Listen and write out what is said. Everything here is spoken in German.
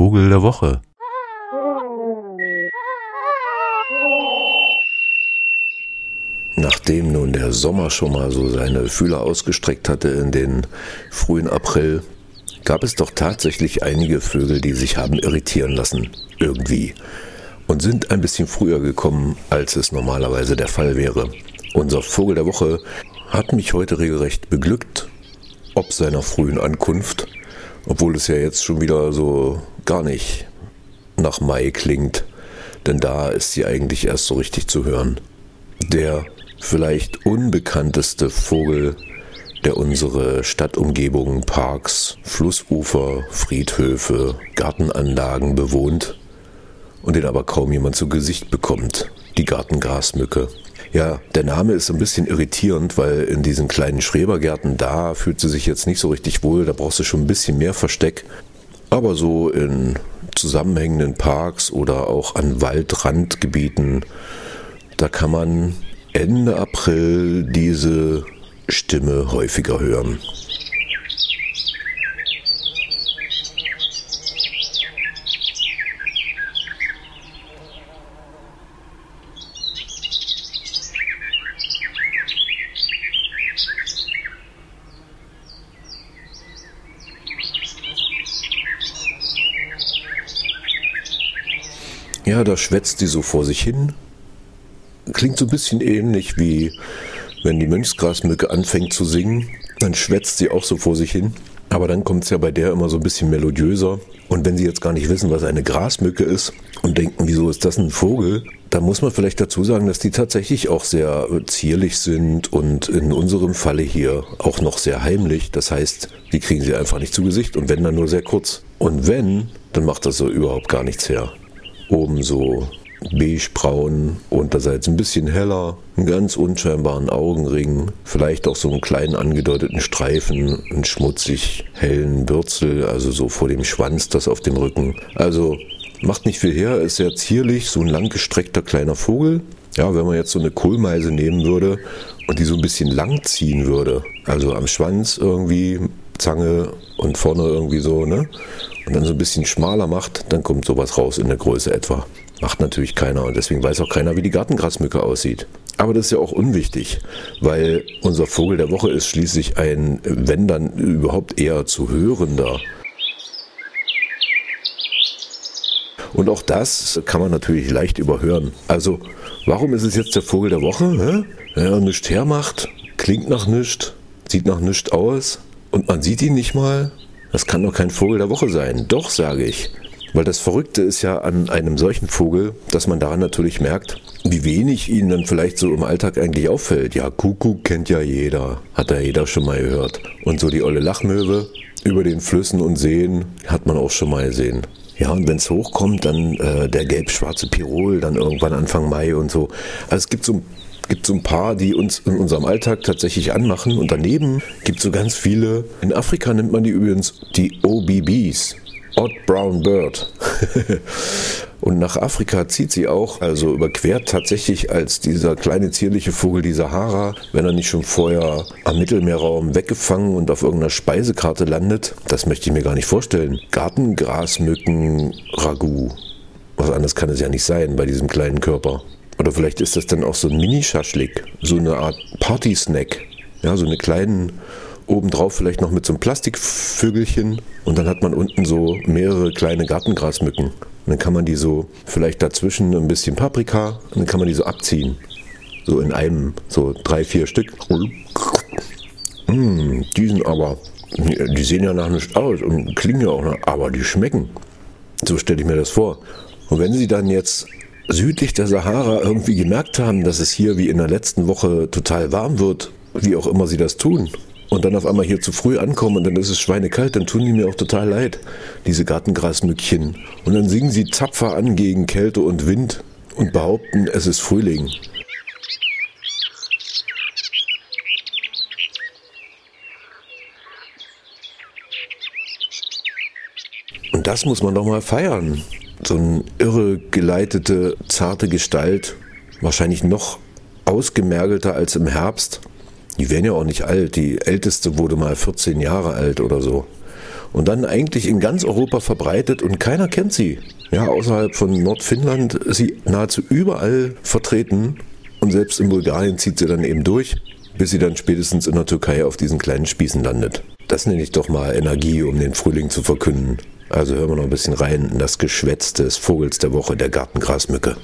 Vogel der Woche. Nachdem nun der Sommer schon mal so seine Fühler ausgestreckt hatte in den frühen April, gab es doch tatsächlich einige Vögel, die sich haben irritieren lassen, irgendwie, und sind ein bisschen früher gekommen, als es normalerweise der Fall wäre. Unser Vogel der Woche hat mich heute regelrecht beglückt, ob seiner frühen Ankunft, obwohl es ja jetzt schon wieder so gar nicht nach Mai klingt, denn da ist sie eigentlich erst so richtig zu hören. Der vielleicht unbekannteste Vogel, der unsere Stadtumgebungen, Parks, Flussufer, Friedhöfe, Gartenanlagen bewohnt und den aber kaum jemand zu Gesicht bekommt, die Gartengrasmücke. Ja, der Name ist ein bisschen irritierend, weil in diesen kleinen Schrebergärten da fühlt sie sich jetzt nicht so richtig wohl, da brauchst du schon ein bisschen mehr Versteck. Aber so in zusammenhängenden Parks oder auch an Waldrandgebieten, da kann man Ende April diese Stimme häufiger hören. Ja, da schwätzt sie so vor sich hin, Klingt so ein bisschen ähnlich wie wenn die Mönchsgrasmücke anfängt zu singen, dann schwätzt sie auch so vor sich hin. Aber dann kommt es ja bei der immer so ein bisschen melodiöser. Und wenn Sie jetzt gar nicht wissen, was eine Grasmücke ist und denken, wieso ist das ein Vogel, dann muss man vielleicht dazu sagen, dass die tatsächlich auch sehr zierlich sind und in unserem Falle hier auch noch sehr heimlich. Das heißt, die kriegen sie einfach nicht zu Gesicht und wenn dann nur sehr kurz. Und wenn, dann macht das so überhaupt gar nichts her. Oben so beigebraun, unterseits ein bisschen heller, einen ganz unscheinbaren Augenring, vielleicht auch so einen kleinen angedeuteten Streifen, einen schmutzig hellen Bürzel, also so vor dem Schwanz, das auf dem Rücken. Also macht nicht viel her, ist sehr zierlich, so ein langgestreckter kleiner Vogel. Ja, wenn man jetzt so eine Kohlmeise nehmen würde und die so ein bisschen lang ziehen würde, also am Schwanz irgendwie Zange und vorne irgendwie so, ne? Und dann so ein bisschen schmaler macht, dann kommt sowas raus in der Größe etwa. Macht natürlich keiner und deswegen weiß auch keiner, wie die Gartengrasmücke aussieht. Aber das ist ja auch unwichtig, weil unser Vogel der Woche ist schließlich ein, wenn dann überhaupt eher zu hörender. Und auch das kann man natürlich leicht überhören. Also, warum ist es jetzt der Vogel der Woche? Hä? Er nichts hermacht, klingt nach nichts, sieht nach nichts aus und man sieht ihn nicht mal. Das kann doch kein Vogel der Woche sein. Doch, sage ich. Weil das Verrückte ist ja an einem solchen Vogel, dass man daran natürlich merkt, wie wenig ihnen dann vielleicht so im Alltag eigentlich auffällt. Ja, Kuckuck kennt ja jeder, hat ja jeder schon mal gehört. Und so die olle Lachmöwe über den Flüssen und Seen hat man auch schon mal gesehen. Ja, und wenn es hochkommt, dann äh, der gelb-schwarze Pirol, dann irgendwann Anfang Mai und so. Also es gibt so gibt so ein paar, die uns in unserem Alltag tatsächlich anmachen. Und daneben gibt es so ganz viele. In Afrika nennt man die übrigens die OBBs. Odd Brown Bird. und nach Afrika zieht sie auch, also überquert tatsächlich als dieser kleine zierliche Vogel die Sahara, wenn er nicht schon vorher am Mittelmeerraum weggefangen und auf irgendeiner Speisekarte landet. Das möchte ich mir gar nicht vorstellen. Gartengrasmücken, Ragout. Was anderes kann es ja nicht sein bei diesem kleinen Körper. Oder vielleicht ist das dann auch so ein Mini-Schaschlik, so eine Art Party-Snack. Ja, so eine kleinen obendrauf vielleicht noch mit so einem Plastikvögelchen und dann hat man unten so mehrere kleine Gartengrasmücken. Und dann kann man die so, vielleicht dazwischen ein bisschen Paprika und dann kann man die so abziehen. So in einem, so drei, vier Stück. Mmh, die sind aber, die sehen ja nach nichts aus und klingen ja auch nach, aber die schmecken. So stelle ich mir das vor. Und wenn sie dann jetzt südlich der Sahara irgendwie gemerkt haben, dass es hier wie in der letzten Woche total warm wird, wie auch immer sie das tun, und dann auf einmal hier zu früh ankommen und dann ist es schweinekalt, dann tun die mir auch total leid, diese Gartengrasmückchen. Und dann singen sie tapfer an gegen Kälte und Wind und behaupten, es ist Frühling. Und das muss man doch mal feiern. So eine irre geleitete, zarte Gestalt, wahrscheinlich noch ausgemergelter als im Herbst. Die werden ja auch nicht alt. Die älteste wurde mal 14 Jahre alt oder so. und dann eigentlich in ganz Europa verbreitet und keiner kennt sie. Ja, außerhalb von Nordfinnland ist sie nahezu überall vertreten und selbst in Bulgarien zieht sie dann eben durch, bis sie dann spätestens in der Türkei auf diesen kleinen Spießen landet. Das nenne ich doch mal Energie, um den Frühling zu verkünden. Also hören wir noch ein bisschen rein in das Geschwätz des Vogels der Woche, der Gartengrasmücke.